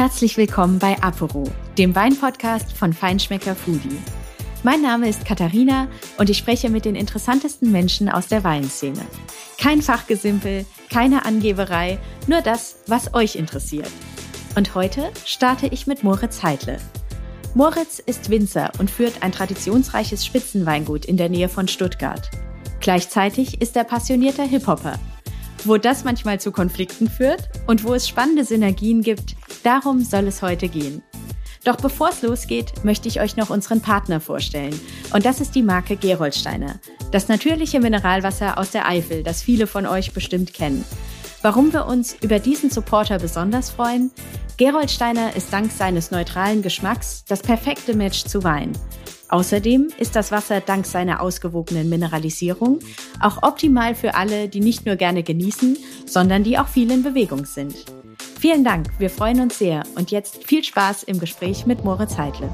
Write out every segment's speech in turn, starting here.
Herzlich willkommen bei Apero, dem Weinpodcast von Feinschmecker Foodie. Mein Name ist Katharina und ich spreche mit den interessantesten Menschen aus der Weinszene. Kein Fachgesimpel, keine Angeberei, nur das, was euch interessiert. Und heute starte ich mit Moritz Heidle. Moritz ist Winzer und führt ein traditionsreiches Spitzenweingut in der Nähe von Stuttgart. Gleichzeitig ist er passionierter Hip-Hopper. Wo das manchmal zu Konflikten führt und wo es spannende Synergien gibt, darum soll es heute gehen. Doch bevor es losgeht, möchte ich euch noch unseren Partner vorstellen. Und das ist die Marke Geroldsteiner. Das natürliche Mineralwasser aus der Eifel, das viele von euch bestimmt kennen. Warum wir uns über diesen Supporter besonders freuen? Geroldsteiner ist dank seines neutralen Geschmacks das perfekte Match zu Wein. Außerdem ist das Wasser dank seiner ausgewogenen Mineralisierung auch optimal für alle, die nicht nur gerne genießen, sondern die auch viel in Bewegung sind. Vielen Dank, wir freuen uns sehr und jetzt viel Spaß im Gespräch mit Moritz Heidle.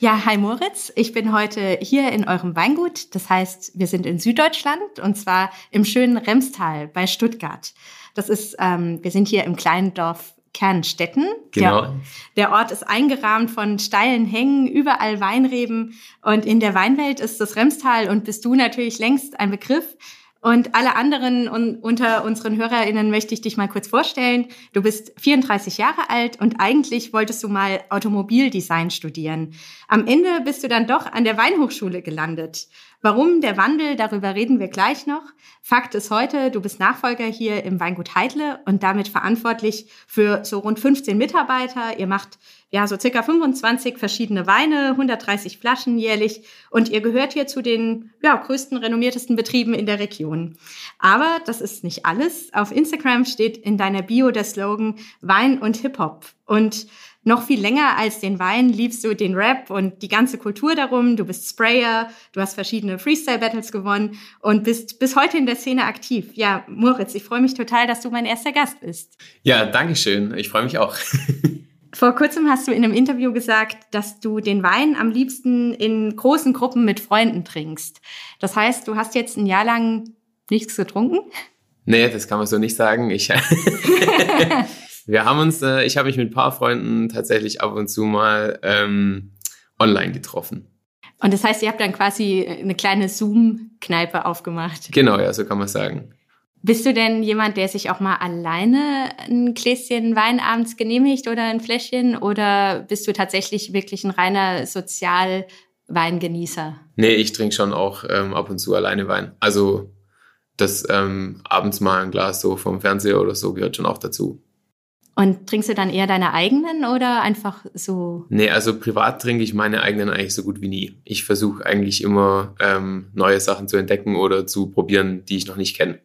Ja, hi Moritz. Ich bin heute hier in eurem Weingut. Das heißt, wir sind in Süddeutschland und zwar im schönen Remstal bei Stuttgart. Das ist, ähm, wir sind hier im kleinen Dorf Kernstetten. Genau. Der, der, Ort ist eingerahmt von steilen Hängen, überall Weinreben. Und in der Weinwelt ist das Remstal und bist du natürlich längst ein Begriff. Und alle anderen un unter unseren HörerInnen möchte ich dich mal kurz vorstellen. Du bist 34 Jahre alt und eigentlich wolltest du mal Automobildesign studieren. Am Ende bist du dann doch an der Weinhochschule gelandet. Warum der Wandel, darüber reden wir gleich noch. Fakt ist heute, du bist Nachfolger hier im Weingut Heidle und damit verantwortlich für so rund 15 Mitarbeiter. Ihr macht ja so circa 25 verschiedene Weine, 130 Flaschen jährlich und ihr gehört hier zu den ja, größten, renommiertesten Betrieben in der Region. Aber das ist nicht alles. Auf Instagram steht in deiner Bio der Slogan Wein und Hip-Hop. Und noch viel länger als den Wein liebst du den Rap und die ganze Kultur darum. Du bist Sprayer, du hast verschiedene Freestyle-Battles gewonnen und bist bis heute in der Szene aktiv. Ja, Moritz, ich freue mich total, dass du mein erster Gast bist. Ja, danke schön. Ich freue mich auch. Vor kurzem hast du in einem Interview gesagt, dass du den Wein am liebsten in großen Gruppen mit Freunden trinkst. Das heißt, du hast jetzt ein Jahr lang nichts getrunken? Nee, das kann man so nicht sagen. Ich Wir haben uns, äh, ich habe mich mit ein paar Freunden tatsächlich ab und zu mal ähm, online getroffen. Und das heißt, ihr habt dann quasi eine kleine Zoom-Kneipe aufgemacht. Genau, ja, so kann man sagen. Bist du denn jemand, der sich auch mal alleine ein Gläschen Wein abends genehmigt oder ein Fläschchen? Oder bist du tatsächlich wirklich ein reiner Sozialweingenießer? Nee, ich trinke schon auch ähm, ab und zu alleine Wein. Also das ähm, abends mal ein Glas so vom Fernseher oder so gehört schon auch dazu. Und trinkst du dann eher deine eigenen oder einfach so? Nee, also privat trinke ich meine eigenen eigentlich so gut wie nie. Ich versuche eigentlich immer ähm, neue Sachen zu entdecken oder zu probieren, die ich noch nicht kenne.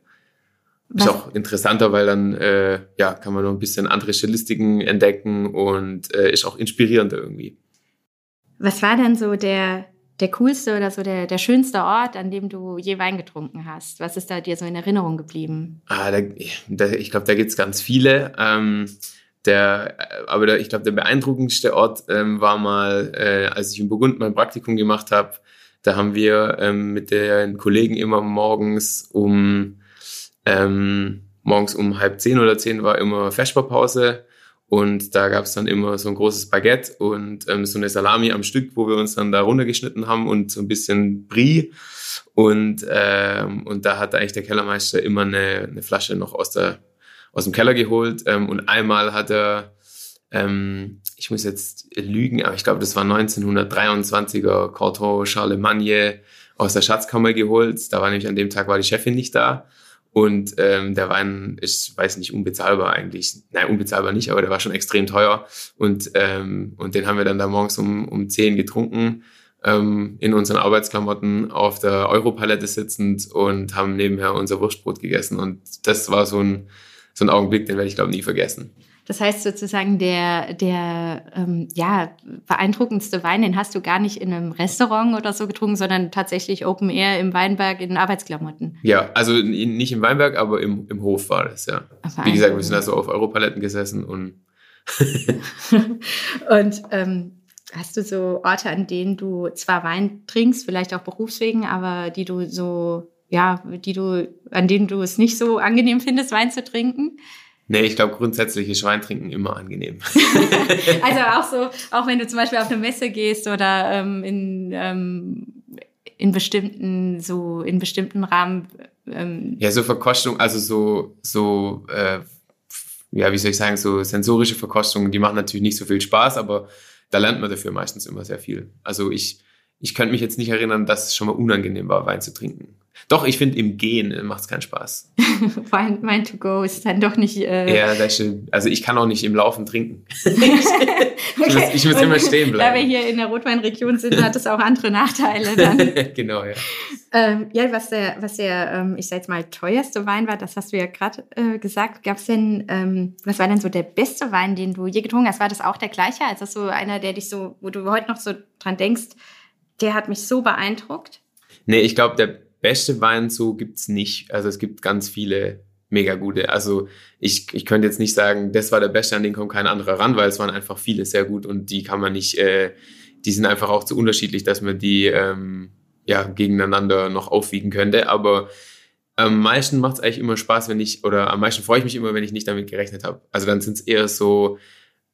Ist auch interessanter, weil dann äh, ja, kann man noch ein bisschen andere Stilistiken entdecken und äh, ist auch inspirierender irgendwie. Was war denn so der der coolste oder so der, der schönste Ort, an dem du je Wein getrunken hast? Was ist da dir so in Erinnerung geblieben? Ah, da, da, ich glaube, da gibt es ganz viele. Ähm, der, aber der, ich glaube, der beeindruckendste Ort ähm, war mal, äh, als ich in Burgund mein Praktikum gemacht habe. Da haben wir ähm, mit den Kollegen immer morgens um ähm, morgens um halb zehn oder zehn war immer Vesperpause und da gab es dann immer so ein großes Baguette und ähm, so eine Salami am Stück, wo wir uns dann da runtergeschnitten haben und so ein bisschen Brie. Und, ähm, und da hat eigentlich der Kellermeister immer eine, eine Flasche noch aus, der, aus dem Keller geholt. Ähm, und einmal hat er, ähm, ich muss jetzt lügen, aber ich glaube, das war 1923er Corton Charlemagne aus der Schatzkammer geholt. Da war nämlich an dem Tag war die Chefin nicht da. Und ähm, der Wein ist, weiß nicht, unbezahlbar eigentlich. Nein, unbezahlbar nicht, aber der war schon extrem teuer. Und, ähm, und den haben wir dann da morgens um, um 10 getrunken, ähm, in unseren Arbeitsklamotten auf der Europalette sitzend und haben nebenher unser Wurstbrot gegessen. Und das war so ein, so ein Augenblick, den werde ich, glaube nie vergessen. Das heißt sozusagen, der, der ähm, ja, beeindruckendste Wein, den hast du gar nicht in einem Restaurant oder so getrunken, sondern tatsächlich Open Air im Weinberg in Arbeitsklamotten. Ja, also nicht im Weinberg, aber im, im Hof war das, ja. Wie gesagt, wir sind also auf Europaletten gesessen und. und ähm, hast du so Orte, an denen du zwar Wein trinkst, vielleicht auch berufswegen, aber die du so ja, die du, an denen du es nicht so angenehm findest, Wein zu trinken? Nee, ich glaube grundsätzlich ist Weintrinken immer angenehm. also auch so, auch wenn du zum Beispiel auf eine Messe gehst oder ähm, in, ähm, in bestimmten, so in bestimmten Rahmen. Ähm ja, so Verkostung, also so, so äh, ja, wie soll ich sagen, so sensorische Verkostungen, die machen natürlich nicht so viel Spaß, aber da lernt man dafür meistens immer sehr viel. Also ich, ich könnte mich jetzt nicht erinnern, dass es schon mal unangenehm war, Wein zu trinken. Doch, ich finde, im Gehen macht es keinen Spaß. Wein, Wein to go ist dann doch nicht. Äh ja, das stimmt. Also ich kann auch nicht im Laufen trinken. ich, muss, ich muss immer stehen bleiben. Da wir hier in der Rotweinregion sind, hat es auch andere Nachteile dann. genau, ja. Ähm, ja, was der, was der, ähm, ich sag jetzt mal, teuerste Wein war, das hast du ja gerade äh, gesagt. Gab es denn, ähm, was war denn so der beste Wein, den du je getrunken hast? War das auch der gleiche? Also so einer, der dich so, wo du heute noch so dran denkst, der hat mich so beeindruckt? Nee, ich glaube, der beste Wein so gibt's nicht. Also es gibt ganz viele mega gute. Also ich, ich könnte jetzt nicht sagen, das war der beste, an den kommt kein anderer ran, weil es waren einfach viele sehr gut und die kann man nicht, äh, die sind einfach auch zu unterschiedlich, dass man die ähm, ja gegeneinander noch aufwiegen könnte. Aber am meisten macht es eigentlich immer Spaß, wenn ich, oder am meisten freue ich mich immer, wenn ich nicht damit gerechnet habe. Also dann sind es eher so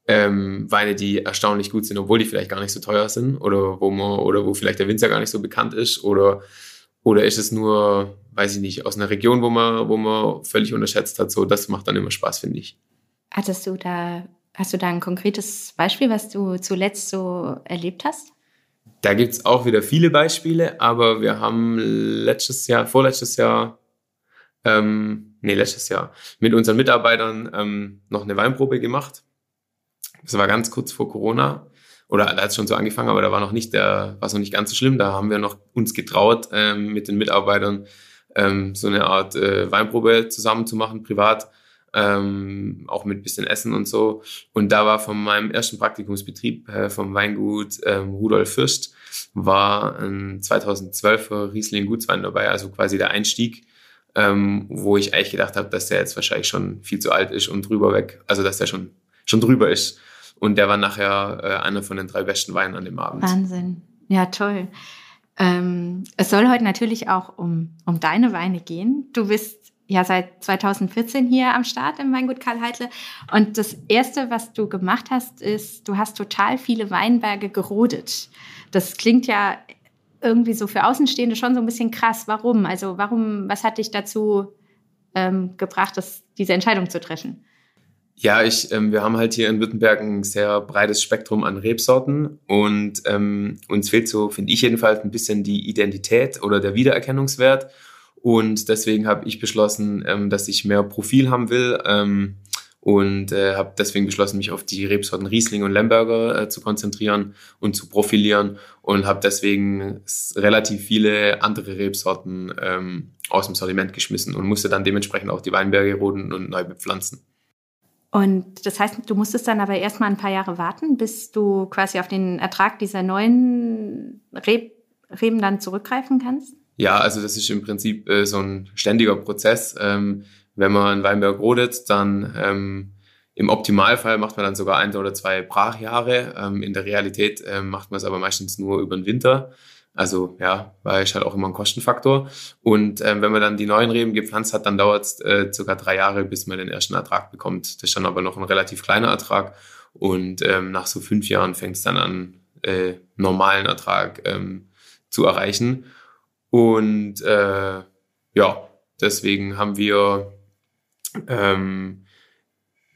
ähm, Weine, die erstaunlich gut sind, obwohl die vielleicht gar nicht so teuer sind oder wo man, oder wo vielleicht der Winzer gar nicht so bekannt ist oder oder ist es nur, weiß ich nicht, aus einer Region, wo man, wo man völlig unterschätzt hat? So, das macht dann immer Spaß, finde ich. Hattest du da, hast du da ein konkretes Beispiel, was du zuletzt so erlebt hast? Da gibt es auch wieder viele Beispiele, aber wir haben letztes Jahr, vorletztes Jahr, ähm, nee, letztes Jahr, mit unseren Mitarbeitern ähm, noch eine Weinprobe gemacht. Das war ganz kurz vor Corona oder da hat schon so angefangen, aber da war noch nicht der, war noch nicht ganz so schlimm. Da haben wir noch uns getraut, ähm, mit den Mitarbeitern ähm, so eine Art äh, Weinprobe zusammen zu machen, privat, ähm, auch mit bisschen Essen und so. Und da war von meinem ersten Praktikumsbetrieb äh, vom Weingut ähm, Rudolf Fürst war ein 2012er Riesling Gutswein dabei, also quasi der Einstieg. Ähm, wo ich eigentlich gedacht habe, dass der jetzt wahrscheinlich schon viel zu alt ist und drüber weg, also dass der schon, schon drüber ist. Und der war nachher äh, einer von den drei besten Weinen an dem Abend. Wahnsinn. Ja, toll. Ähm, es soll heute natürlich auch um, um deine Weine gehen. Du bist ja seit 2014 hier am Start im Weingut Karl Heitle. Und das Erste, was du gemacht hast, ist, du hast total viele Weinberge gerodet. Das klingt ja irgendwie so für Außenstehende schon so ein bisschen krass. Warum? Also warum, was hat dich dazu ähm, gebracht, das, diese Entscheidung zu treffen? Ja, ich, ähm, wir haben halt hier in Württemberg ein sehr breites Spektrum an Rebsorten und ähm, uns fehlt so, finde ich jedenfalls, ein bisschen die Identität oder der Wiedererkennungswert. Und deswegen habe ich beschlossen, ähm, dass ich mehr Profil haben will ähm, und äh, habe deswegen beschlossen, mich auf die Rebsorten Riesling und Lemberger äh, zu konzentrieren und zu profilieren und habe deswegen relativ viele andere Rebsorten ähm, aus dem Sortiment geschmissen und musste dann dementsprechend auch die Weinberge roden und neu bepflanzen. Und das heißt, du musstest dann aber erstmal ein paar Jahre warten, bis du quasi auf den Ertrag dieser neuen Reb Reben dann zurückgreifen kannst? Ja, also das ist im Prinzip äh, so ein ständiger Prozess. Ähm, wenn man einen Weinberg rodet, dann ähm, im Optimalfall macht man dann sogar ein oder zwei Brachjahre. Ähm, in der Realität äh, macht man es aber meistens nur über den Winter. Also ja, war ich halt auch immer ein Kostenfaktor. Und ähm, wenn man dann die neuen Reben gepflanzt hat, dann dauert es äh, circa drei Jahre, bis man den ersten Ertrag bekommt. Das ist dann aber noch ein relativ kleiner Ertrag. Und ähm, nach so fünf Jahren fängt es dann an, äh, normalen Ertrag ähm, zu erreichen. Und äh, ja, deswegen haben wir ähm,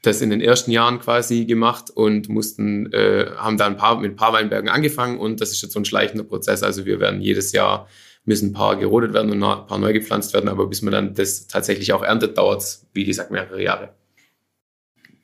das in den ersten Jahren quasi gemacht und mussten, äh, haben da ein paar, mit ein paar Weinbergen angefangen und das ist jetzt so ein schleichender Prozess. Also wir werden jedes Jahr müssen ein paar gerodet werden und ein paar neu gepflanzt werden, aber bis man dann das tatsächlich auch erntet, dauert es, wie gesagt, mehrere Jahre.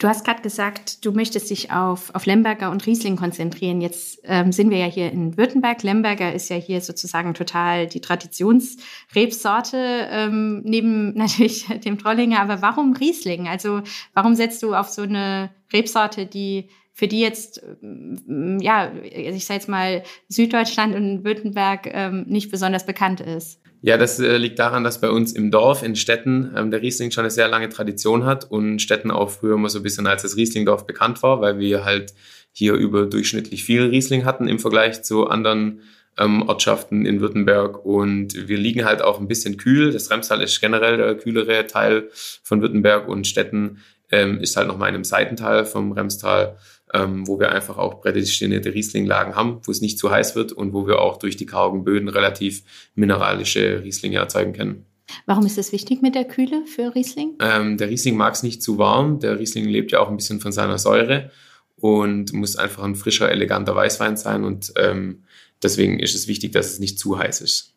Du hast gerade gesagt, du möchtest dich auf, auf Lemberger und Riesling konzentrieren. Jetzt ähm, sind wir ja hier in Württemberg. Lemberger ist ja hier sozusagen total die Traditionsrebsorte, ähm, neben natürlich dem Trollinger. Aber warum Riesling? Also warum setzt du auf so eine Rebsorte, die für die jetzt, ähm, ja, ich sage jetzt mal, Süddeutschland und Württemberg ähm, nicht besonders bekannt ist? Ja, das äh, liegt daran, dass bei uns im Dorf, in Städten, ähm, der Riesling schon eine sehr lange Tradition hat und Städten auch früher immer so ein bisschen als das Rieslingdorf bekannt war, weil wir halt hier überdurchschnittlich viel Riesling hatten im Vergleich zu anderen ähm, Ortschaften in Württemberg und wir liegen halt auch ein bisschen kühl. Das Remstal ist generell der kühlere Teil von Württemberg und Städten ähm, ist halt noch mal in einem Seitental vom Remstal, ähm, wo wir einfach auch prädestinierte Rieslinglagen haben, wo es nicht zu heiß wird und wo wir auch durch die kargen Böden relativ mineralische Rieslinge erzeugen können. Warum ist es wichtig mit der Kühle für Riesling? Ähm, der Riesling mag es nicht zu warm. Der Riesling lebt ja auch ein bisschen von seiner Säure und muss einfach ein frischer, eleganter Weißwein sein. Und ähm, deswegen ist es wichtig, dass es nicht zu heiß ist.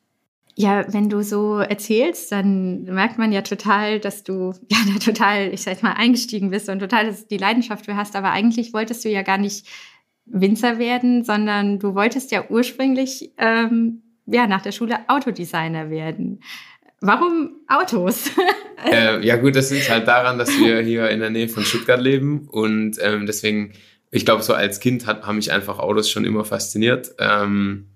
Ja, wenn du so erzählst, dann merkt man ja total, dass du ja da total, ich sag mal, eingestiegen bist und total die Leidenschaft für hast. Aber eigentlich wolltest du ja gar nicht Winzer werden, sondern du wolltest ja ursprünglich ähm, ja nach der Schule Autodesigner werden. Warum Autos? äh, ja gut, das liegt halt daran, dass wir hier in der Nähe von Stuttgart leben und ähm, deswegen, ich glaube, so als Kind hat, haben mich einfach Autos schon immer fasziniert. Ähm,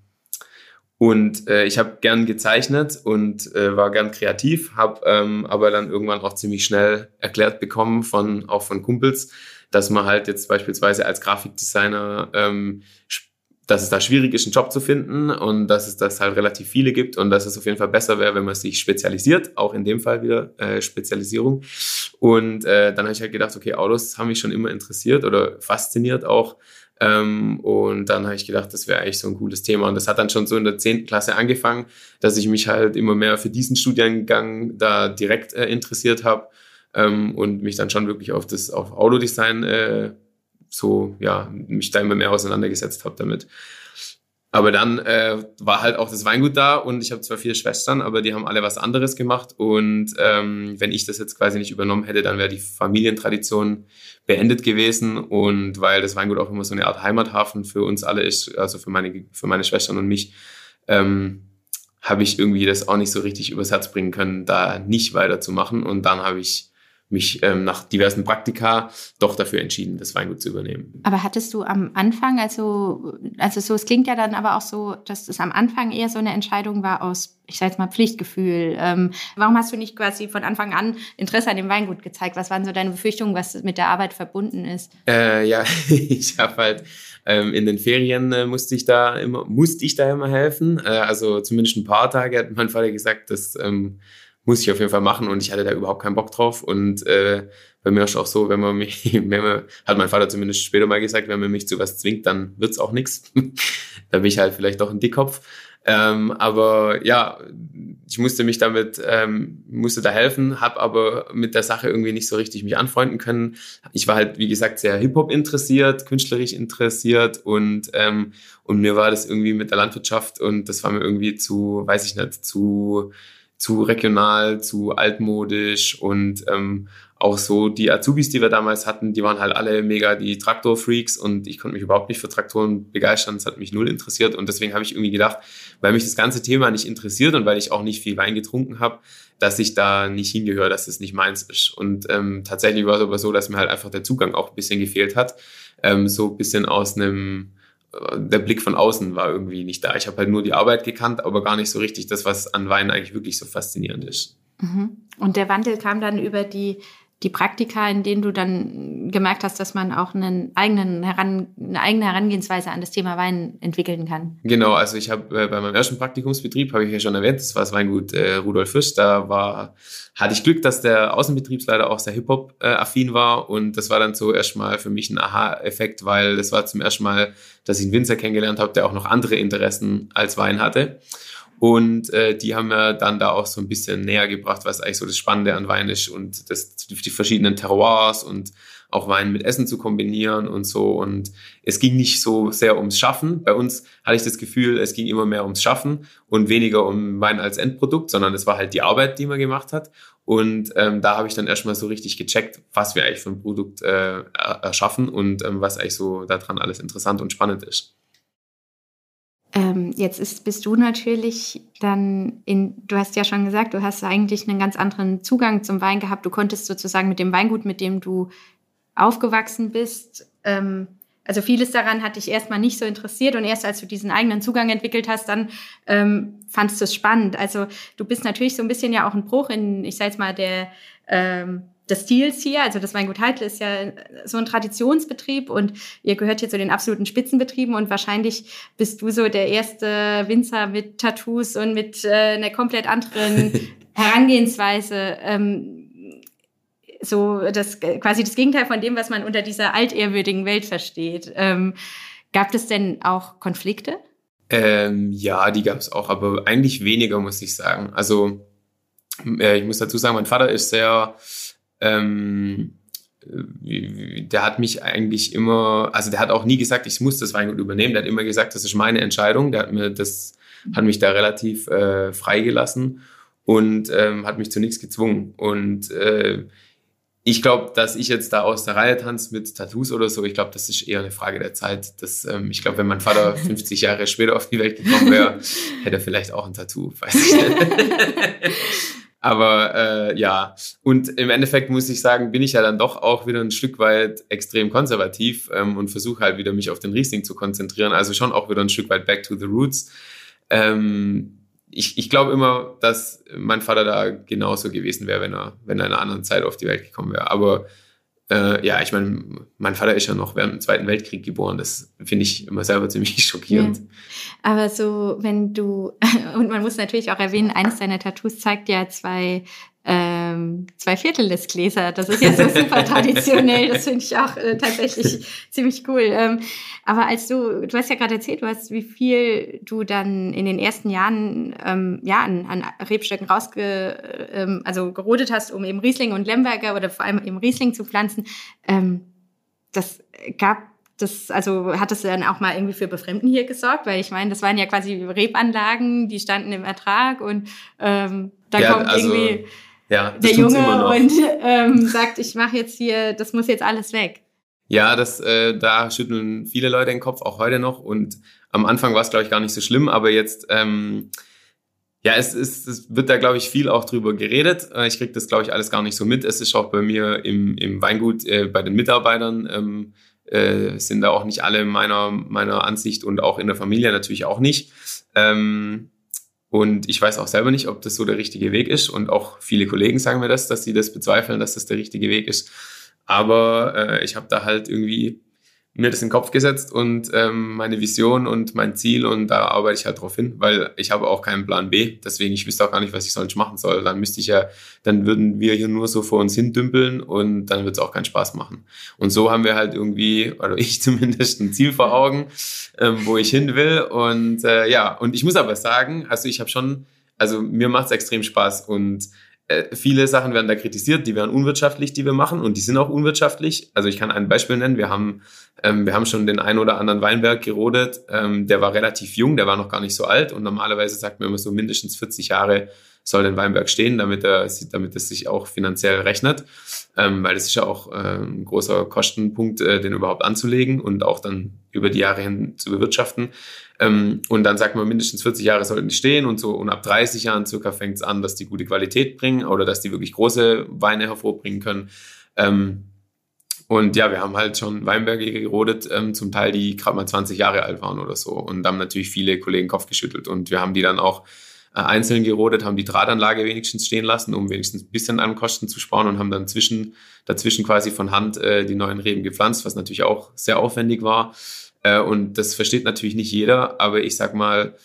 und äh, ich habe gern gezeichnet und äh, war gern kreativ, habe ähm, aber dann irgendwann auch ziemlich schnell erklärt bekommen von auch von Kumpels, dass man halt jetzt beispielsweise als Grafikdesigner ähm, dass es da schwierig ist, einen Job zu finden und dass es das halt relativ viele gibt und dass es auf jeden Fall besser wäre, wenn man sich spezialisiert, auch in dem Fall wieder äh, Spezialisierung. Und äh, dann habe ich halt gedacht, okay, Autos haben mich schon immer interessiert oder fasziniert auch. Ähm, und dann habe ich gedacht, das wäre eigentlich so ein cooles Thema. Und das hat dann schon so in der zehnten Klasse angefangen, dass ich mich halt immer mehr für diesen Studiengang da direkt äh, interessiert habe ähm, und mich dann schon wirklich auf das auf Autodesign äh, so, ja, mich da immer mehr auseinandergesetzt habe damit. Aber dann äh, war halt auch das Weingut da und ich habe zwar vier Schwestern, aber die haben alle was anderes gemacht. Und ähm, wenn ich das jetzt quasi nicht übernommen hätte, dann wäre die Familientradition beendet gewesen. Und weil das Weingut auch immer so eine Art Heimathafen für uns alle ist, also für meine, für meine Schwestern und mich, ähm, habe ich irgendwie das auch nicht so richtig übers Herz bringen können, da nicht weiterzumachen. Und dann habe ich mich ähm, nach diversen Praktika doch dafür entschieden, das Weingut zu übernehmen. Aber hattest du am Anfang, also, also so, es klingt ja dann aber auch so, dass es am Anfang eher so eine Entscheidung war aus, ich sage jetzt mal, Pflichtgefühl. Ähm, warum hast du nicht quasi von Anfang an Interesse an dem Weingut gezeigt? Was waren so deine Befürchtungen, was mit der Arbeit verbunden ist? Äh, ja, ich habe halt ähm, in den Ferien äh, musste ich da immer, musste ich da immer helfen. Äh, also zumindest ein paar Tage hat mein Vater gesagt, dass ähm, muss ich auf jeden Fall machen und ich hatte da überhaupt keinen Bock drauf. Und äh, bei mir ist auch so, wenn man mich, wenn man, hat mein Vater zumindest später mal gesagt, wenn man mich zu was zwingt, dann wird's auch nix. da bin ich halt vielleicht doch ein Dickkopf. Ähm, aber ja, ich musste mich damit, ähm, musste da helfen, habe aber mit der Sache irgendwie nicht so richtig mich anfreunden können. Ich war halt, wie gesagt, sehr Hip-Hop interessiert, künstlerisch interessiert und, ähm, und mir war das irgendwie mit der Landwirtschaft und das war mir irgendwie zu, weiß ich nicht, zu zu regional, zu altmodisch und ähm, auch so die Azubis, die wir damals hatten, die waren halt alle mega die Traktorfreaks und ich konnte mich überhaupt nicht für Traktoren begeistern. Das hat mich null interessiert und deswegen habe ich irgendwie gedacht, weil mich das ganze Thema nicht interessiert und weil ich auch nicht viel Wein getrunken habe, dass ich da nicht hingehöre, dass es nicht meins ist. Und ähm, tatsächlich war es aber so, dass mir halt einfach der Zugang auch ein bisschen gefehlt hat. Ähm, so ein bisschen aus einem der Blick von außen war irgendwie nicht da. Ich habe halt nur die Arbeit gekannt, aber gar nicht so richtig das, was an Wein eigentlich wirklich so faszinierend ist. Mhm. Und der Wandel kam dann über die die Praktika, in denen du dann gemerkt hast, dass man auch einen eigenen Heran, eine eigene Herangehensweise an das Thema Wein entwickeln kann? Genau, also ich habe äh, bei meinem ersten Praktikumsbetrieb, habe ich ja schon erwähnt, das war das Weingut äh, Rudolf Fisch, da war, hatte ich Glück, dass der Außenbetriebsleiter auch sehr Hip-Hop-affin war und das war dann so erstmal für mich ein Aha-Effekt, weil das war zum ersten Mal, dass ich einen Winzer kennengelernt habe, der auch noch andere Interessen als Wein hatte. Und äh, die haben wir dann da auch so ein bisschen näher gebracht, was eigentlich so das Spannende an Wein ist und das, die verschiedenen Terroirs und auch Wein mit Essen zu kombinieren und so. Und es ging nicht so sehr ums Schaffen. Bei uns hatte ich das Gefühl, es ging immer mehr ums Schaffen und weniger um Wein als Endprodukt, sondern es war halt die Arbeit, die man gemacht hat. Und ähm, da habe ich dann erstmal so richtig gecheckt, was wir eigentlich für ein Produkt äh, erschaffen und ähm, was eigentlich so daran alles interessant und spannend ist. Ähm, jetzt ist, bist du natürlich dann in, du hast ja schon gesagt, du hast eigentlich einen ganz anderen Zugang zum Wein gehabt. Du konntest sozusagen mit dem Weingut, mit dem du aufgewachsen bist, ähm, also vieles daran hat dich erstmal nicht so interessiert und erst als du diesen eigenen Zugang entwickelt hast, dann ähm, fandst du es spannend. Also du bist natürlich so ein bisschen ja auch ein Bruch in, ich sag jetzt mal, der ähm, des Stils hier. Also das Weingut Heitle ist ja so ein Traditionsbetrieb und ihr gehört hier zu den absoluten Spitzenbetrieben und wahrscheinlich bist du so der erste Winzer mit Tattoos und mit äh, einer komplett anderen Herangehensweise. Ähm, so das quasi das Gegenteil von dem, was man unter dieser altehrwürdigen Welt versteht. Ähm, gab es denn auch Konflikte? Ähm, ja, die gab es auch, aber eigentlich weniger, muss ich sagen. Also äh, ich muss dazu sagen, mein Vater ist sehr, ähm, der hat mich eigentlich immer, also der hat auch nie gesagt, ich muss das Weingut übernehmen. Der hat immer gesagt, das ist meine Entscheidung. Der hat mir das, hat mich da relativ äh, freigelassen und ähm, hat mich zu nichts gezwungen. Und äh, ich glaube, dass ich jetzt da aus der Reihe tanze mit Tattoos oder so, ich glaube, das ist eher eine Frage der Zeit. Das, ähm, ich glaube, wenn mein Vater 50 Jahre später auf die Welt gekommen wäre, hätte er vielleicht auch ein Tattoo, weiß ich nicht. Aber äh, ja, und im Endeffekt muss ich sagen, bin ich ja dann doch auch wieder ein Stück weit extrem konservativ ähm, und versuche halt wieder mich auf den Riesling zu konzentrieren. Also schon auch wieder ein Stück weit back to the roots. Ähm, ich, ich glaube immer, dass mein Vater da genauso gewesen wäre, wenn er, wenn er in einer anderen Zeit auf die Welt gekommen wäre. Aber äh, ja, ich meine, mein Vater ist ja noch während dem Zweiten Weltkrieg geboren. Das finde ich immer selber ziemlich schockierend. Ja. Aber so, wenn du, und man muss natürlich auch erwähnen, eines deiner Tattoos zeigt ja zwei ähm, zwei Viertel des Gläser. Das ist jetzt so super traditionell. Das finde ich auch äh, tatsächlich ziemlich cool. Ähm, aber als du, du hast ja gerade erzählt, du hast, wie viel du dann in den ersten Jahren ähm, ja an, an Rebstöcken rausge, ähm, also gerodet hast, um eben Riesling und Lemberger oder vor allem eben Riesling zu pflanzen. Ähm, das gab das, also hat das dann auch mal irgendwie für Befremden hier gesorgt, weil ich meine, das waren ja quasi Rebanlagen, die standen im Ertrag und ähm, da ja, kommt also, irgendwie ja, der Junge und ähm, sagt, ich mache jetzt hier, das muss jetzt alles weg. Ja, das, äh, da schütteln viele Leute den Kopf, auch heute noch. Und am Anfang war es, glaube ich, gar nicht so schlimm, aber jetzt, ähm, ja, es, ist, es wird da, glaube ich, viel auch drüber geredet. Äh, ich kriege das, glaube ich, alles gar nicht so mit. Es ist auch bei mir im, im Weingut, äh, bei den Mitarbeitern, ähm, äh, sind da auch nicht alle meiner, meiner Ansicht und auch in der Familie natürlich auch nicht. Ähm, und ich weiß auch selber nicht, ob das so der richtige Weg ist. Und auch viele Kollegen sagen mir das, dass sie das bezweifeln, dass das der richtige Weg ist. Aber äh, ich habe da halt irgendwie mir das in den Kopf gesetzt und ähm, meine Vision und mein Ziel und da arbeite ich halt drauf hin, weil ich habe auch keinen Plan B. Deswegen, ich wüsste auch gar nicht, was ich sonst machen soll. Dann müsste ich ja, dann würden wir hier nur so vor uns hin dümpeln und dann wird es auch keinen Spaß machen. Und so haben wir halt irgendwie, oder ich zumindest, ein Ziel vor Augen, ähm, wo ich hin will. Und äh, ja, und ich muss aber sagen, also ich habe schon, also mir macht es extrem Spaß und viele Sachen werden da kritisiert, die wären unwirtschaftlich, die wir machen und die sind auch unwirtschaftlich. Also ich kann ein Beispiel nennen. Wir haben, ähm, wir haben schon den einen oder anderen Weinberg gerodet. Ähm, der war relativ jung, der war noch gar nicht so alt und normalerweise sagt man immer so mindestens 40 Jahre soll den Weinberg stehen, damit er, damit es sich auch finanziell rechnet, ähm, weil das ist ja auch äh, ein großer Kostenpunkt, äh, den überhaupt anzulegen und auch dann über die Jahre hin zu bewirtschaften. Ähm, und dann sagt man, mindestens 40 Jahre sollten die stehen und so und ab 30 Jahren circa fängt es an, dass die gute Qualität bringen oder dass die wirklich große Weine hervorbringen können. Ähm, und ja, wir haben halt schon Weinberge gerodet, ähm, zum Teil die gerade mal 20 Jahre alt waren oder so. Und haben natürlich viele Kollegen Kopf geschüttelt. Und wir haben die dann auch äh, einzeln gerodet, haben die Drahtanlage wenigstens stehen lassen, um wenigstens ein bisschen an Kosten zu sparen und haben dann zwischen, dazwischen quasi von Hand äh, die neuen Reben gepflanzt, was natürlich auch sehr aufwendig war. Äh, und das versteht natürlich nicht jeder, aber ich sag mal,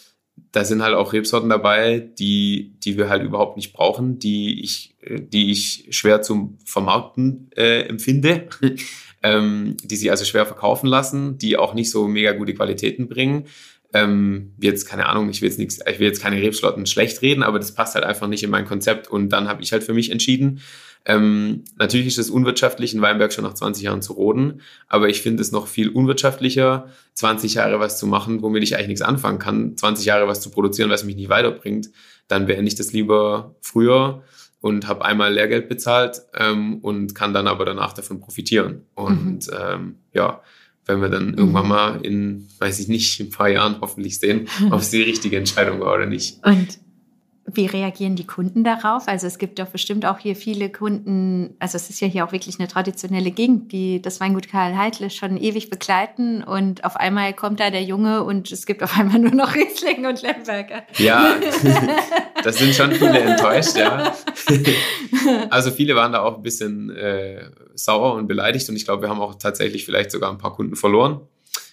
da sind halt auch Rebsorten dabei, die, die wir halt überhaupt nicht brauchen, die ich, die ich schwer zum Vermarkten äh, empfinde, ähm, die sich also schwer verkaufen lassen, die auch nicht so mega gute Qualitäten bringen. Ähm, jetzt, keine Ahnung, ich will jetzt nichts, ich will jetzt keine Rebsorten schlecht reden, aber das passt halt einfach nicht in mein Konzept. Und dann habe ich halt für mich entschieden, ähm, natürlich ist es unwirtschaftlich, in Weinberg schon nach 20 Jahren zu roden, aber ich finde es noch viel unwirtschaftlicher, 20 Jahre was zu machen, womit ich eigentlich nichts anfangen kann, 20 Jahre was zu produzieren, was mich nicht weiterbringt, dann beende ich das lieber früher und habe einmal Lehrgeld bezahlt ähm, und kann dann aber danach davon profitieren. Und mhm. ähm, ja, wenn wir dann irgendwann mhm. mal in, weiß ich nicht, ein paar Jahren hoffentlich sehen, ob es die richtige Entscheidung war oder nicht. Und wie reagieren die Kunden darauf? Also es gibt doch bestimmt auch hier viele Kunden, also es ist ja hier auch wirklich eine traditionelle Gegend, die das Weingut Karl Heitle schon ewig begleiten und auf einmal kommt da der Junge und es gibt auf einmal nur noch Riesling und Lemberger. Ja, das sind schon viele enttäuscht, ja. also viele waren da auch ein bisschen äh, sauer und beleidigt und ich glaube, wir haben auch tatsächlich vielleicht sogar ein paar Kunden verloren,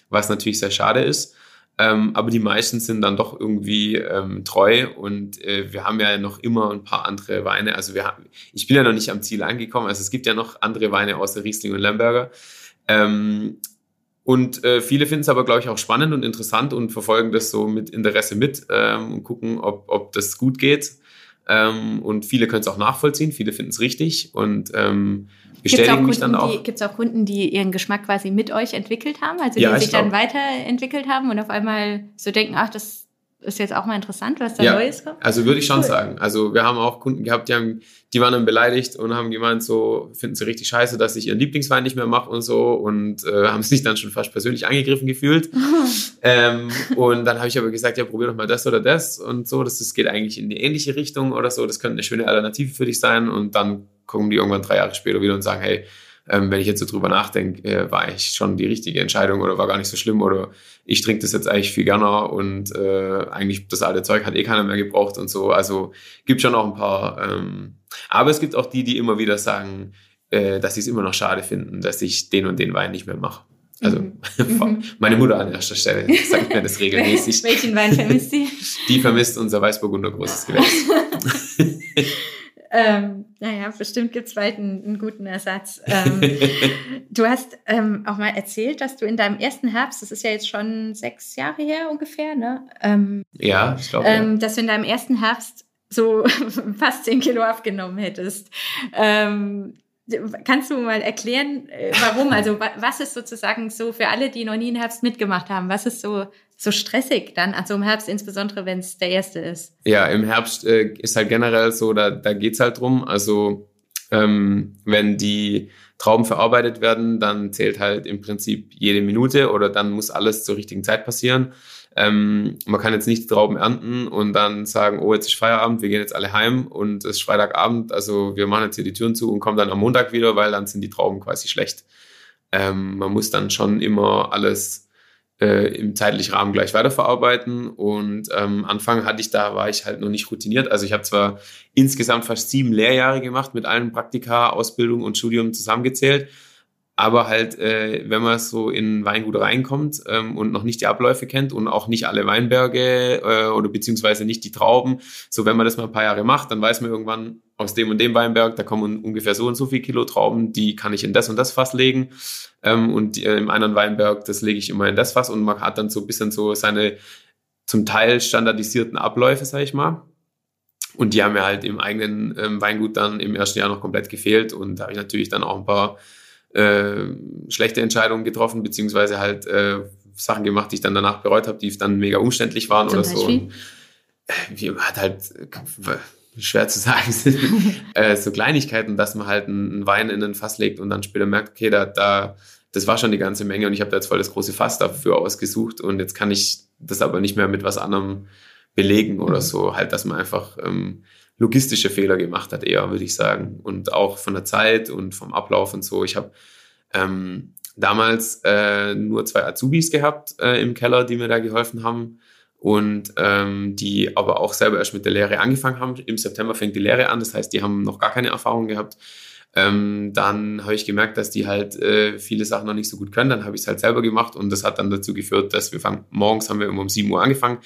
was natürlich sehr schade ist. Ähm, aber die meisten sind dann doch irgendwie ähm, treu und äh, wir haben ja noch immer ein paar andere Weine. Also wir haben, ich bin ja noch nicht am Ziel angekommen. Also es gibt ja noch andere Weine außer Riesling und Lemberger. Ähm, und äh, viele finden es aber, glaube ich, auch spannend und interessant und verfolgen das so mit Interesse mit ähm, und gucken, ob, ob das gut geht. Ähm, und viele können es auch nachvollziehen, viele finden es richtig und ähm, bestätigen mich dann auch. Gibt es auch Kunden, die ihren Geschmack quasi mit euch entwickelt haben, also die ja, sich dann weiterentwickelt haben und auf einmal so denken, ach, das ist jetzt auch mal interessant, was da ja, Neues kommt. Also würde ich schon cool. sagen. Also wir haben auch Kunden gehabt, die, haben, die waren dann beleidigt und haben gemeint, so finden sie richtig scheiße, dass ich ihren Lieblingswein nicht mehr mache und so und äh, haben sich dann schon fast persönlich angegriffen gefühlt. ähm, und dann habe ich aber gesagt, ja, probier doch mal das oder das und so. Das, das geht eigentlich in die ähnliche Richtung oder so. Das könnte eine schöne Alternative für dich sein. Und dann kommen die irgendwann drei Jahre später wieder und sagen, hey, ähm, wenn ich jetzt so drüber nachdenke, äh, war eigentlich schon die richtige Entscheidung oder war gar nicht so schlimm oder ich trinke das jetzt eigentlich viel gerne und äh, eigentlich das alte Zeug hat eh keiner mehr gebraucht und so. Also gibt schon auch ein paar. Ähm, aber es gibt auch die, die immer wieder sagen, äh, dass sie es immer noch schade finden, dass ich den und den Wein nicht mehr mache. Also mhm. mhm. meine Mutter an erster Stelle sagt mir das regelmäßig. Welchen Wein vermisst sie? Die vermisst unser Weißburgunder großes Gewächs. Ähm, naja, bestimmt gibt es bald einen, einen, guten Ersatz. Ähm, du hast ähm, auch mal erzählt, dass du in deinem ersten Herbst, das ist ja jetzt schon sechs Jahre her ungefähr, ne? Ähm, ja, ich glaube. Ähm, ja. Dass du in deinem ersten Herbst so fast zehn Kilo abgenommen hättest. Ähm, Kannst du mal erklären, äh, warum? Also was ist sozusagen so für alle, die noch nie einen Herbst mitgemacht haben, was ist so, so stressig dann, also im Herbst insbesondere, wenn es der erste ist? Ja, im Herbst äh, ist halt generell so, da, da geht's halt drum. Also ähm, wenn die Trauben verarbeitet werden, dann zählt halt im Prinzip jede Minute oder dann muss alles zur richtigen Zeit passieren. Ähm, man kann jetzt nicht die Trauben ernten und dann sagen, oh, jetzt ist Feierabend, wir gehen jetzt alle heim und es ist Freitagabend, also wir machen jetzt hier die Türen zu und kommen dann am Montag wieder, weil dann sind die Trauben quasi schlecht. Ähm, man muss dann schon immer alles äh, im zeitlichen Rahmen gleich weiterverarbeiten. Und ähm, Anfang hatte ich da, war ich halt noch nicht routiniert. Also ich habe zwar insgesamt fast sieben Lehrjahre gemacht mit allen Praktika, Ausbildung und Studium zusammengezählt. Aber halt, äh, wenn man so in Weingut reinkommt ähm, und noch nicht die Abläufe kennt und auch nicht alle Weinberge äh, oder beziehungsweise nicht die Trauben, so wenn man das mal ein paar Jahre macht, dann weiß man irgendwann aus dem und dem Weinberg, da kommen ungefähr so und so viel Kilo Trauben, die kann ich in das und das Fass legen. Ähm, und äh, im anderen Weinberg, das lege ich immer in das Fass und man hat dann so ein bisschen so seine zum Teil standardisierten Abläufe, sag ich mal. Und die haben mir halt im eigenen ähm, Weingut dann im ersten Jahr noch komplett gefehlt. Und da habe ich natürlich dann auch ein paar äh, schlechte Entscheidungen getroffen, beziehungsweise halt äh, Sachen gemacht, die ich dann danach bereut habe, die dann mega umständlich waren Zum oder Beispiel? so. Und, äh, wie hat halt schwer zu sagen, äh, so Kleinigkeiten, dass man halt einen Wein in ein Fass legt und dann später merkt, okay, da, da das war schon die ganze Menge und ich habe da jetzt voll das große Fass dafür ausgesucht und jetzt kann ich das aber nicht mehr mit was anderem belegen oder mhm. so. Halt, dass man einfach ähm, logistische Fehler gemacht hat, eher, würde ich sagen. Und auch von der Zeit und vom Ablauf und so. Ich habe ähm, damals äh, nur zwei Azubis gehabt äh, im Keller, die mir da geholfen haben. Und ähm, die aber auch selber erst mit der Lehre angefangen haben. Im September fängt die Lehre an, das heißt, die haben noch gar keine Erfahrung gehabt. Ähm, dann habe ich gemerkt, dass die halt äh, viele Sachen noch nicht so gut können. Dann habe ich es halt selber gemacht und das hat dann dazu geführt, dass wir fangen, morgens haben wir immer um 7 Uhr angefangen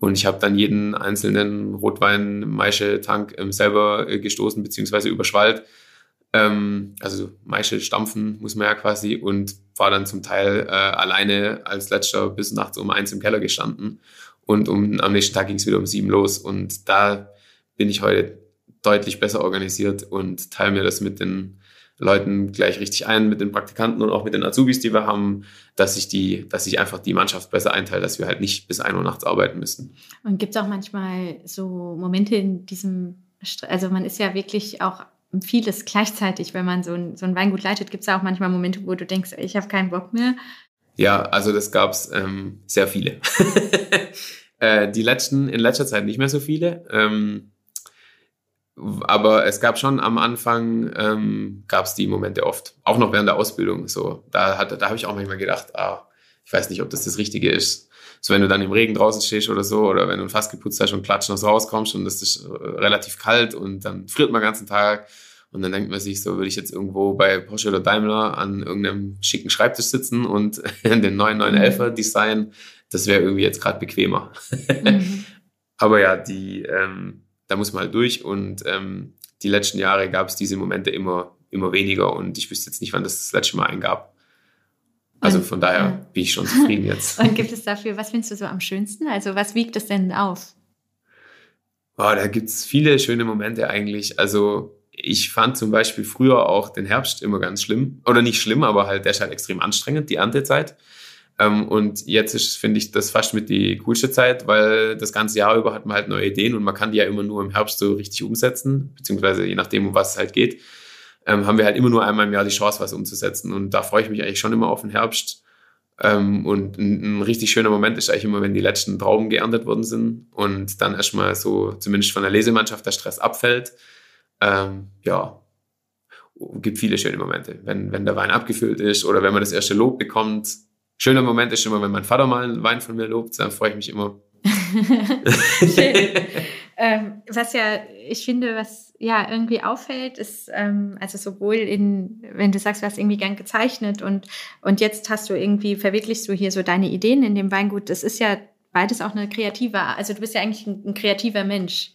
und ich habe dann jeden einzelnen Rotwein-Maische-Tank ähm, selber äh, gestoßen beziehungsweise überschwallt. Ähm, also Maische stampfen muss man ja quasi und war dann zum Teil äh, alleine als letzter bis nachts um eins im Keller gestanden. Und um, am nächsten Tag ging es wieder um sieben los. Und da bin ich heute deutlich besser organisiert und teile mir das mit den Leuten gleich richtig ein, mit den Praktikanten und auch mit den Azubis, die wir haben, dass ich die, dass ich einfach die Mannschaft besser einteile, dass wir halt nicht bis ein Uhr nachts arbeiten müssen. Und gibt es auch manchmal so Momente in diesem, also man ist ja wirklich auch vieles gleichzeitig, wenn man so ein, so ein Weingut leitet, gibt es auch manchmal Momente, wo du denkst, ich habe keinen Bock mehr. Ja, also das gab es ähm, sehr viele. äh, die letzten, in letzter Zeit nicht mehr so viele. Ähm, aber es gab schon am Anfang, ähm, gab es die Momente oft, auch noch während der Ausbildung. So, da, hat, da habe ich auch manchmal gedacht, ah, ich weiß nicht, ob das das Richtige ist. So wenn du dann im Regen draußen stehst oder so, oder wenn du ein Fass geputzt hast und klatschnass rauskommst und es ist äh, relativ kalt und dann friert man den ganzen Tag. Und dann denkt man sich so, würde ich jetzt irgendwo bei Porsche oder Daimler an irgendeinem schicken Schreibtisch sitzen und den neuen 911er Design, das wäre irgendwie jetzt gerade bequemer. Mhm. Aber ja, die, ähm, da muss man halt durch und ähm, die letzten Jahre gab es diese Momente immer, immer weniger und ich wüsste jetzt nicht, wann das das letzte Mal eingab. Also und, von daher ja. bin ich schon zufrieden jetzt. und gibt es dafür, was findest du so am schönsten? Also was wiegt es denn auf? Boah, da gibt es viele schöne Momente eigentlich. Also ich fand zum Beispiel früher auch den Herbst immer ganz schlimm. Oder nicht schlimm, aber halt der ist halt extrem anstrengend, die Erntezeit. Ähm, und jetzt ist, finde ich, das fast mit die coolste Zeit, weil das ganze Jahr über hat man halt neue Ideen und man kann die ja immer nur im Herbst so richtig umsetzen, beziehungsweise je nachdem, um was es halt geht ähm, haben wir halt immer nur einmal im Jahr die Chance, was umzusetzen. Und da freue ich mich eigentlich schon immer auf den Herbst. Ähm, und ein, ein, richtig schöner Moment ist eigentlich immer, wenn die letzten Trauben geerntet worden sind und dann erstmal so, zumindest von der Lesemannschaft, der Stress abfällt. Ähm, ja, gibt viele schöne Momente. Wenn, wenn der Wein abgefüllt ist oder wenn man das erste Lob bekommt. Schöner Moment ist immer, wenn mein Vater mal einen Wein von mir lobt, dann freue ich mich immer. Ähm, was ja, ich finde, was ja irgendwie auffällt, ist, ähm, also sowohl in, wenn du sagst, du hast irgendwie gern gezeichnet und, und jetzt hast du irgendwie, verwirklichst du hier so deine Ideen in dem Weingut, das ist ja beides auch eine kreative, also du bist ja eigentlich ein, ein kreativer Mensch.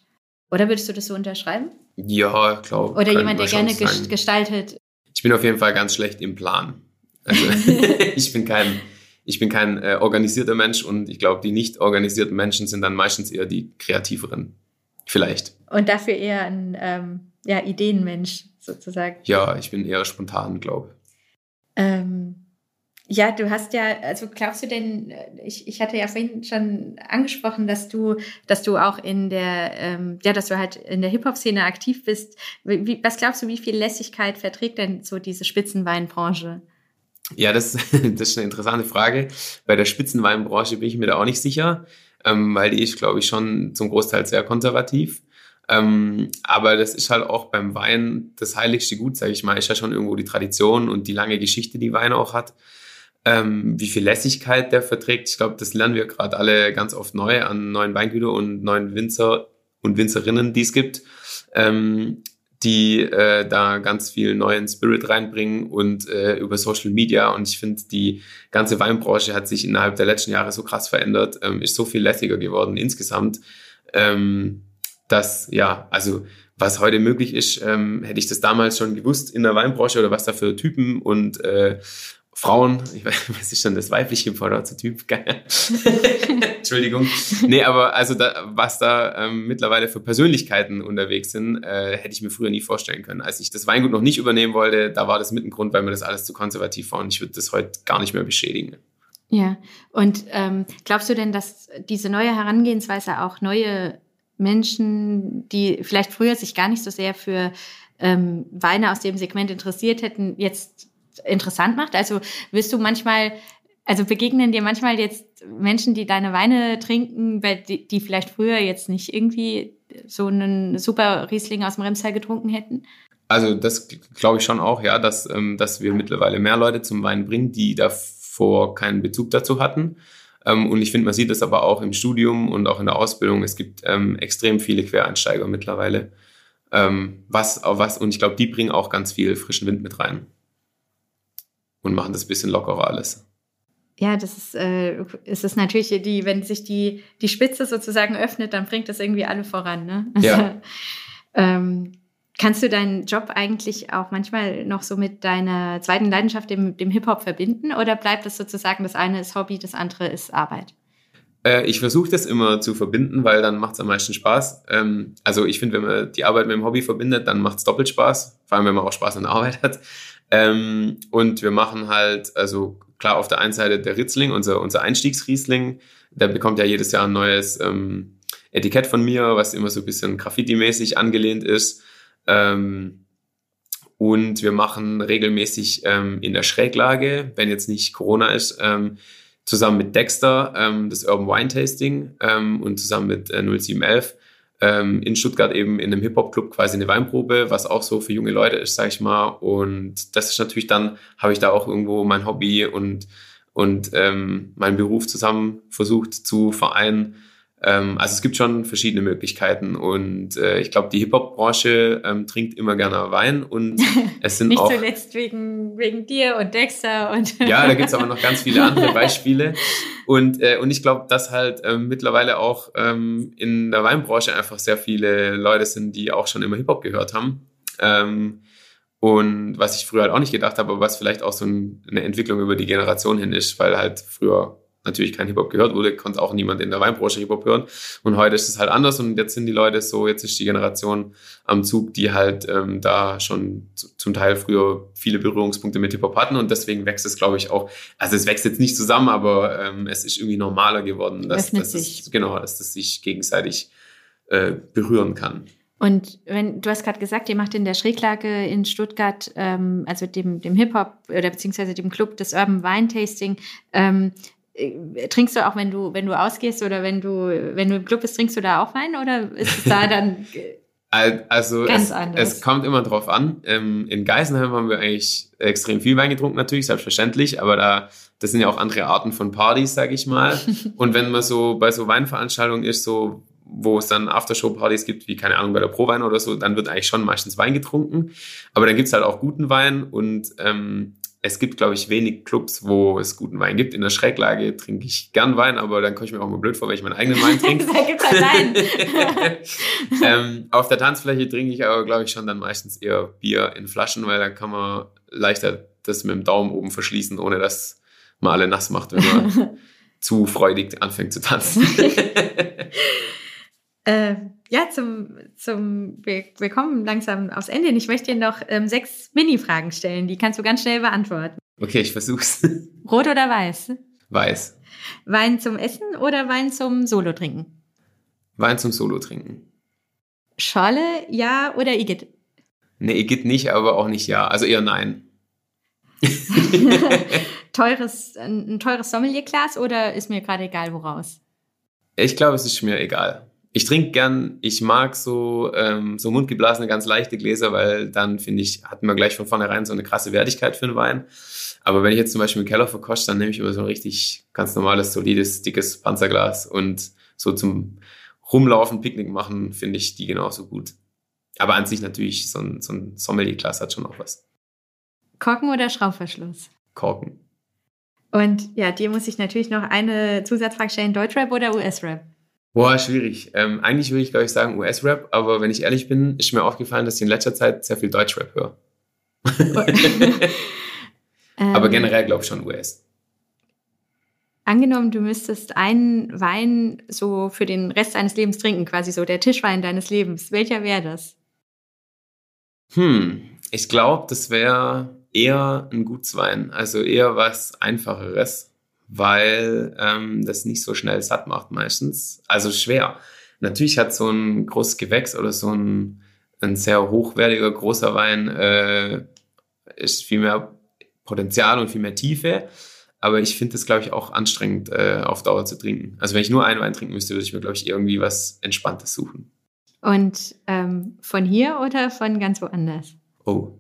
Oder würdest du das so unterschreiben? Ja, glaube Oder jemand, der gerne gestaltet. Ich bin auf jeden Fall ganz schlecht im Plan. Also ich bin kein, ich bin kein äh, organisierter Mensch und ich glaube, die nicht organisierten Menschen sind dann meistens eher die kreativeren. Vielleicht. Und dafür eher ein ähm, ja, Ideenmensch sozusagen. Ja, ich bin eher spontan, glaube ich. Ähm, ja, du hast ja, also glaubst du denn, ich, ich hatte ja vorhin schon angesprochen, dass du, dass du auch in der, ähm, ja, dass du halt in der Hip-Hop-Szene aktiv bist. Wie, was glaubst du, wie viel Lässigkeit verträgt denn so diese Spitzenweinbranche? Ja, das, das ist eine interessante Frage. Bei der Spitzenweinbranche bin ich mir da auch nicht sicher ähm, weil die ist, glaube ich, schon zum Großteil sehr konservativ. Ähm, aber das ist halt auch beim Wein das heiligste Gut, sage ich mal, ist ja schon irgendwo die Tradition und die lange Geschichte, die Wein auch hat. Ähm, wie viel Lässigkeit der verträgt, ich glaube, das lernen wir gerade alle ganz oft neu an neuen Weingüter und neuen Winzer und Winzerinnen, die es gibt. Ähm, die äh, da ganz viel neuen Spirit reinbringen und äh, über Social Media. Und ich finde, die ganze Weinbranche hat sich innerhalb der letzten Jahre so krass verändert, ähm, ist so viel lässiger geworden insgesamt, ähm, dass, ja, also was heute möglich ist, ähm, hätte ich das damals schon gewusst in der Weinbranche oder was da für Typen und äh, Frauen, ich weiß, ist denn das weibliche Prototyp? Entschuldigung. Nee, aber also da, was da ähm, mittlerweile für Persönlichkeiten unterwegs sind, äh, hätte ich mir früher nie vorstellen können. Als ich das Weingut noch nicht übernehmen wollte, da war das mit ein Grund, weil mir das alles zu konservativ war und ich würde das heute gar nicht mehr beschädigen. Ja, und ähm, glaubst du denn, dass diese neue Herangehensweise auch neue Menschen, die vielleicht früher sich gar nicht so sehr für ähm, Weine aus dem Segment interessiert hätten, jetzt interessant macht? Also wirst du manchmal, also begegnen dir manchmal jetzt Menschen, die deine Weine trinken, die, die vielleicht früher jetzt nicht irgendwie so einen super Riesling aus dem Remstal getrunken hätten? Also das glaube ich schon auch, ja, dass, ähm, dass wir mittlerweile mehr Leute zum Wein bringen, die davor keinen Bezug dazu hatten. Ähm, und ich finde, man sieht das aber auch im Studium und auch in der Ausbildung. Es gibt ähm, extrem viele Quereinsteiger mittlerweile. Ähm, was, was, und ich glaube, die bringen auch ganz viel frischen Wind mit rein und machen das ein bisschen lockerer alles. Ja, das ist, äh, ist es natürlich die, wenn sich die, die Spitze sozusagen öffnet, dann bringt das irgendwie alle voran. Ne? Also, ja. ähm, kannst du deinen Job eigentlich auch manchmal noch so mit deiner zweiten Leidenschaft, dem, dem Hip-Hop, verbinden? Oder bleibt das sozusagen, das eine ist Hobby, das andere ist Arbeit? Äh, ich versuche das immer zu verbinden, weil dann macht es am meisten Spaß. Ähm, also ich finde, wenn man die Arbeit mit dem Hobby verbindet, dann macht es doppelt Spaß, vor allem wenn man auch Spaß an der Arbeit hat. Ähm, und wir machen halt, also klar, auf der einen Seite der Ritzling, unser, unser Einstiegsriesling, der bekommt ja jedes Jahr ein neues ähm, Etikett von mir, was immer so ein bisschen Graffiti-mäßig angelehnt ist. Ähm, und wir machen regelmäßig ähm, in der Schräglage, wenn jetzt nicht Corona ist, ähm, zusammen mit Dexter ähm, das Urban Wine Tasting ähm, und zusammen mit äh, 0711 ähm, in Stuttgart eben in einem Hip-Hop-Club quasi eine Weinprobe, was auch so für junge Leute ist, sag ich mal. Und das ist natürlich dann, habe ich da auch irgendwo mein Hobby und und ähm, meinen Beruf zusammen versucht zu vereinen. Ähm, also es gibt schon verschiedene Möglichkeiten und äh, ich glaube, die Hip-Hop-Branche ähm, trinkt immer gerne Wein und es sind Nicht auch... zuletzt wegen, wegen dir und Dexter und... ja, da gibt's aber noch ganz viele andere Beispiele und, äh, und ich glaube, dass halt ähm, mittlerweile auch ähm, in der Weinbranche einfach sehr viele Leute sind, die auch schon immer Hip-Hop gehört haben. Ähm, und was ich früher halt auch nicht gedacht habe, aber was vielleicht auch so eine Entwicklung über die Generation hin ist, weil halt früher natürlich kein Hip-Hop gehört wurde, konnte auch niemand in der Weinbranche Hip-Hop hören. Und heute ist es halt anders und jetzt sind die Leute so, jetzt ist die Generation am Zug, die halt ähm, da schon zum Teil früher viele Berührungspunkte mit Hip-Hop hatten und deswegen wächst es, glaube ich, auch, also es wächst jetzt nicht zusammen, aber ähm, es ist irgendwie normaler geworden, dass, dass es, genau, dass das sich gegenseitig äh, berühren kann. Und wenn du hast gerade gesagt, ihr macht in der Schräglage in Stuttgart, ähm, also dem, dem Hip-Hop oder beziehungsweise dem Club des Urban Wine Tasting, ähm, äh, trinkst du auch, wenn du, wenn du ausgehst oder wenn du, wenn du im Club bist, trinkst du da auch Wein oder ist es da dann also ganz es, anders? Es kommt immer drauf an. Ähm, in Geisenheim haben wir eigentlich extrem viel Wein getrunken, natürlich, selbstverständlich, aber da, das sind ja auch andere Arten von Partys, sag ich mal. Und wenn man so bei so Weinveranstaltungen ist, so wo es dann Aftershow-Partys gibt, wie keine Ahnung bei der Prowein oder so, dann wird eigentlich schon meistens Wein getrunken. Aber dann gibt's halt auch guten Wein und ähm, es gibt, glaube ich, wenig Clubs, wo es guten Wein gibt. In der Schräglage trinke ich gern Wein, aber dann komme ich mir auch mal blöd vor, wenn ich meinen eigenen Wein trinke. da gibt's halt Wein. ähm, auf der Tanzfläche trinke ich aber, glaube ich, schon dann meistens eher Bier in Flaschen, weil dann kann man leichter das mit dem Daumen oben verschließen, ohne dass man alle nass macht, wenn man zu freudig anfängt zu tanzen. Äh, ja, zum, zum, wir, wir kommen langsam aufs Ende. Ich möchte dir noch ähm, sechs Mini-Fragen stellen. Die kannst du ganz schnell beantworten. Okay, ich versuch's. Rot oder weiß? Weiß. Wein zum Essen oder Wein zum Solo-Trinken? Wein zum Solo-Trinken. Schorle, ja oder Igitt? Nee, Igitt nicht, aber auch nicht ja. Also eher nein. teures, ein teures Sommelierglas oder ist mir gerade egal, woraus? Ich glaube, es ist mir egal. Ich trinke gern, ich mag so, ähm, so mundgeblasene, ganz leichte Gläser, weil dann, finde ich, hat man gleich von vornherein so eine krasse Wertigkeit für einen Wein. Aber wenn ich jetzt zum Beispiel einen Keller verkoste, dann nehme ich immer so ein richtig ganz normales, solides, dickes Panzerglas und so zum Rumlaufen, Picknick machen, finde ich die genauso gut. Aber an sich natürlich, so ein, so ein Sommelierglas hat schon auch was. Korken oder Schraubverschluss? Korken. Und ja, dir muss ich natürlich noch eine Zusatzfrage stellen: Deutschrap oder US-Rap? Boah, schwierig. Ähm, eigentlich würde ich, glaube ich, sagen US-Rap, aber wenn ich ehrlich bin, ist mir aufgefallen, dass ich in letzter Zeit sehr viel Deutsch-Rap höre. aber ähm. generell, glaube ich, schon US. Angenommen, du müsstest einen Wein so für den Rest deines Lebens trinken, quasi so der Tischwein deines Lebens. Welcher wäre das? Hm, ich glaube, das wäre eher ein Gutswein, also eher was Einfacheres weil ähm, das nicht so schnell satt macht meistens. Also schwer. Natürlich hat so ein großes Gewächs oder so ein, ein sehr hochwertiger großer Wein äh, ist viel mehr Potenzial und viel mehr Tiefe. Aber ich finde das, glaube ich, auch anstrengend äh, auf Dauer zu trinken. Also wenn ich nur einen Wein trinken müsste, würde ich mir, glaube ich, irgendwie was Entspanntes suchen. Und ähm, von hier oder von ganz woanders? Oh.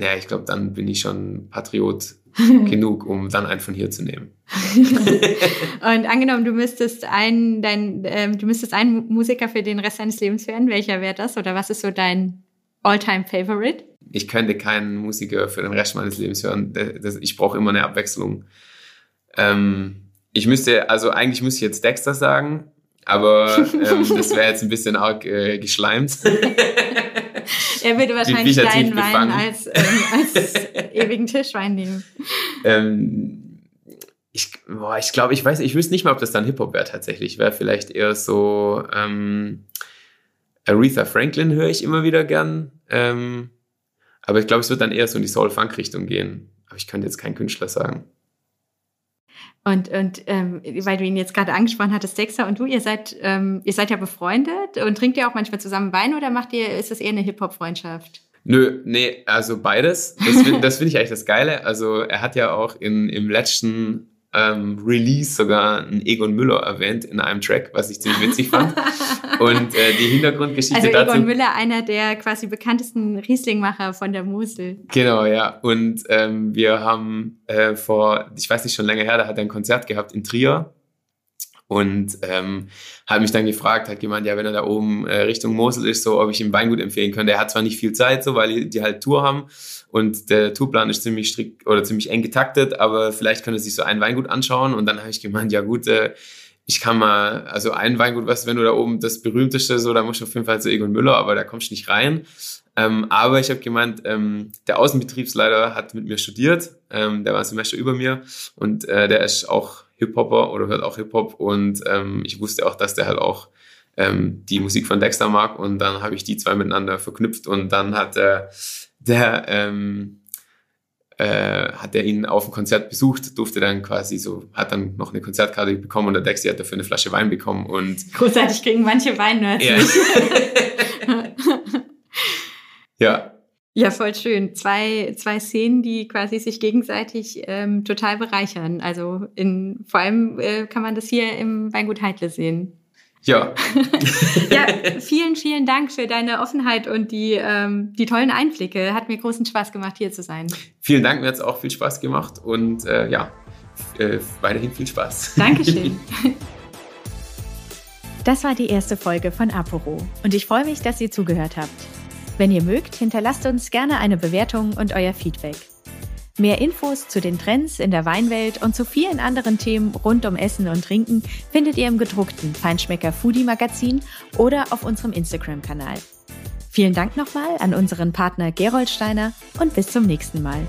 Naja, ich glaube, dann bin ich schon Patriot genug, um dann einen von hier zu nehmen. und angenommen, du müsstest einen, dein, ähm, du müsstest einen Musiker für den Rest deines Lebens hören, welcher wäre das? Oder was ist so dein All-Time-Favorite? Ich könnte keinen Musiker für den Rest meines Lebens hören. Das, ich brauche immer eine Abwechslung. Ähm, ich müsste, also eigentlich müsste ich jetzt Dexter sagen, aber ähm, das wäre jetzt ein bisschen arg äh, geschleimt. er würde wahrscheinlich deinen Wein als, ähm, als ewigen Tischwein nehmen. Ähm, ich, boah, ich glaube, ich weiß, ich wüsste nicht mal, ob das dann Hip-Hop wäre tatsächlich. Wäre vielleicht eher so ähm, Aretha Franklin höre ich immer wieder gern. Ähm, aber ich glaube, es wird dann eher so in die Soul-Funk-Richtung gehen. Aber ich könnte jetzt keinen Künstler sagen. Und, und ähm, weil du ihn jetzt gerade angesprochen hattest, Dexter und du, ihr seid, ähm, ihr seid ja befreundet und trinkt ihr auch manchmal zusammen Wein oder macht ihr, ist das eher eine Hip-Hop-Freundschaft? Nö, nee, also beides. Das finde das find ich eigentlich das Geile. Also er hat ja auch in, im letzten ähm, Release sogar einen Egon Müller erwähnt in einem Track, was ich ziemlich witzig fand. Und äh, die Hintergrundgeschichte also dazu. Egon Müller, einer der quasi bekanntesten Rieslingmacher von der Mosel. Genau, ja. Und ähm, wir haben äh, vor, ich weiß nicht, schon länger her, da hat er ein Konzert gehabt in Trier und ähm, hat mich dann gefragt, hat gemeint, ja, wenn er da oben äh, Richtung Mosel ist, so, ob ich ihm Weingut empfehlen könnte. Er hat zwar nicht viel Zeit, so, weil die halt Tour haben und der Tourplan ist ziemlich strikt oder ziemlich eng getaktet, aber vielleicht könnte er sich so ein Weingut anschauen. Und dann habe ich gemeint, ja gut, äh, ich kann mal, also ein Weingut, was, wenn du da oben das berühmteste so, da musst du auf jeden Fall zu Egon Müller, aber da kommst du nicht rein. Ähm, aber ich habe gemeint, ähm, der Außenbetriebsleiter hat mit mir studiert, ähm, der war ein Semester über mir und äh, der ist auch Hip-Hopper oder hört auch Hip-Hop. Und ähm, ich wusste auch, dass der halt auch ähm, die Musik von Dexter mag. Und dann habe ich die zwei miteinander verknüpft. Und dann hat äh, der ähm, äh, hat er ihn auf dem Konzert besucht, durfte dann quasi so, hat dann noch eine Konzertkarte bekommen. Und der Dexter hat dafür eine Flasche Wein bekommen. Und großartig kriegen manche Weinnerds ja. ja, ja, voll schön. Zwei, zwei Szenen, die quasi sich gegenseitig ähm, total bereichern. Also in, vor allem äh, kann man das hier im Weingut Heidle sehen. Ja. ja, vielen, vielen Dank für deine Offenheit und die, ähm, die tollen Einblicke. Hat mir großen Spaß gemacht, hier zu sein. Vielen Dank, mir hat es auch viel Spaß gemacht und äh, ja, äh, weiterhin viel Spaß. Dankeschön. Das war die erste Folge von Aporo und ich freue mich, dass ihr zugehört habt. Wenn ihr mögt, hinterlasst uns gerne eine Bewertung und euer Feedback. Mehr Infos zu den Trends in der Weinwelt und zu vielen anderen Themen rund um Essen und Trinken findet ihr im gedruckten Feinschmecker Foodie Magazin oder auf unserem Instagram-Kanal. Vielen Dank nochmal an unseren Partner Gerold Steiner und bis zum nächsten Mal.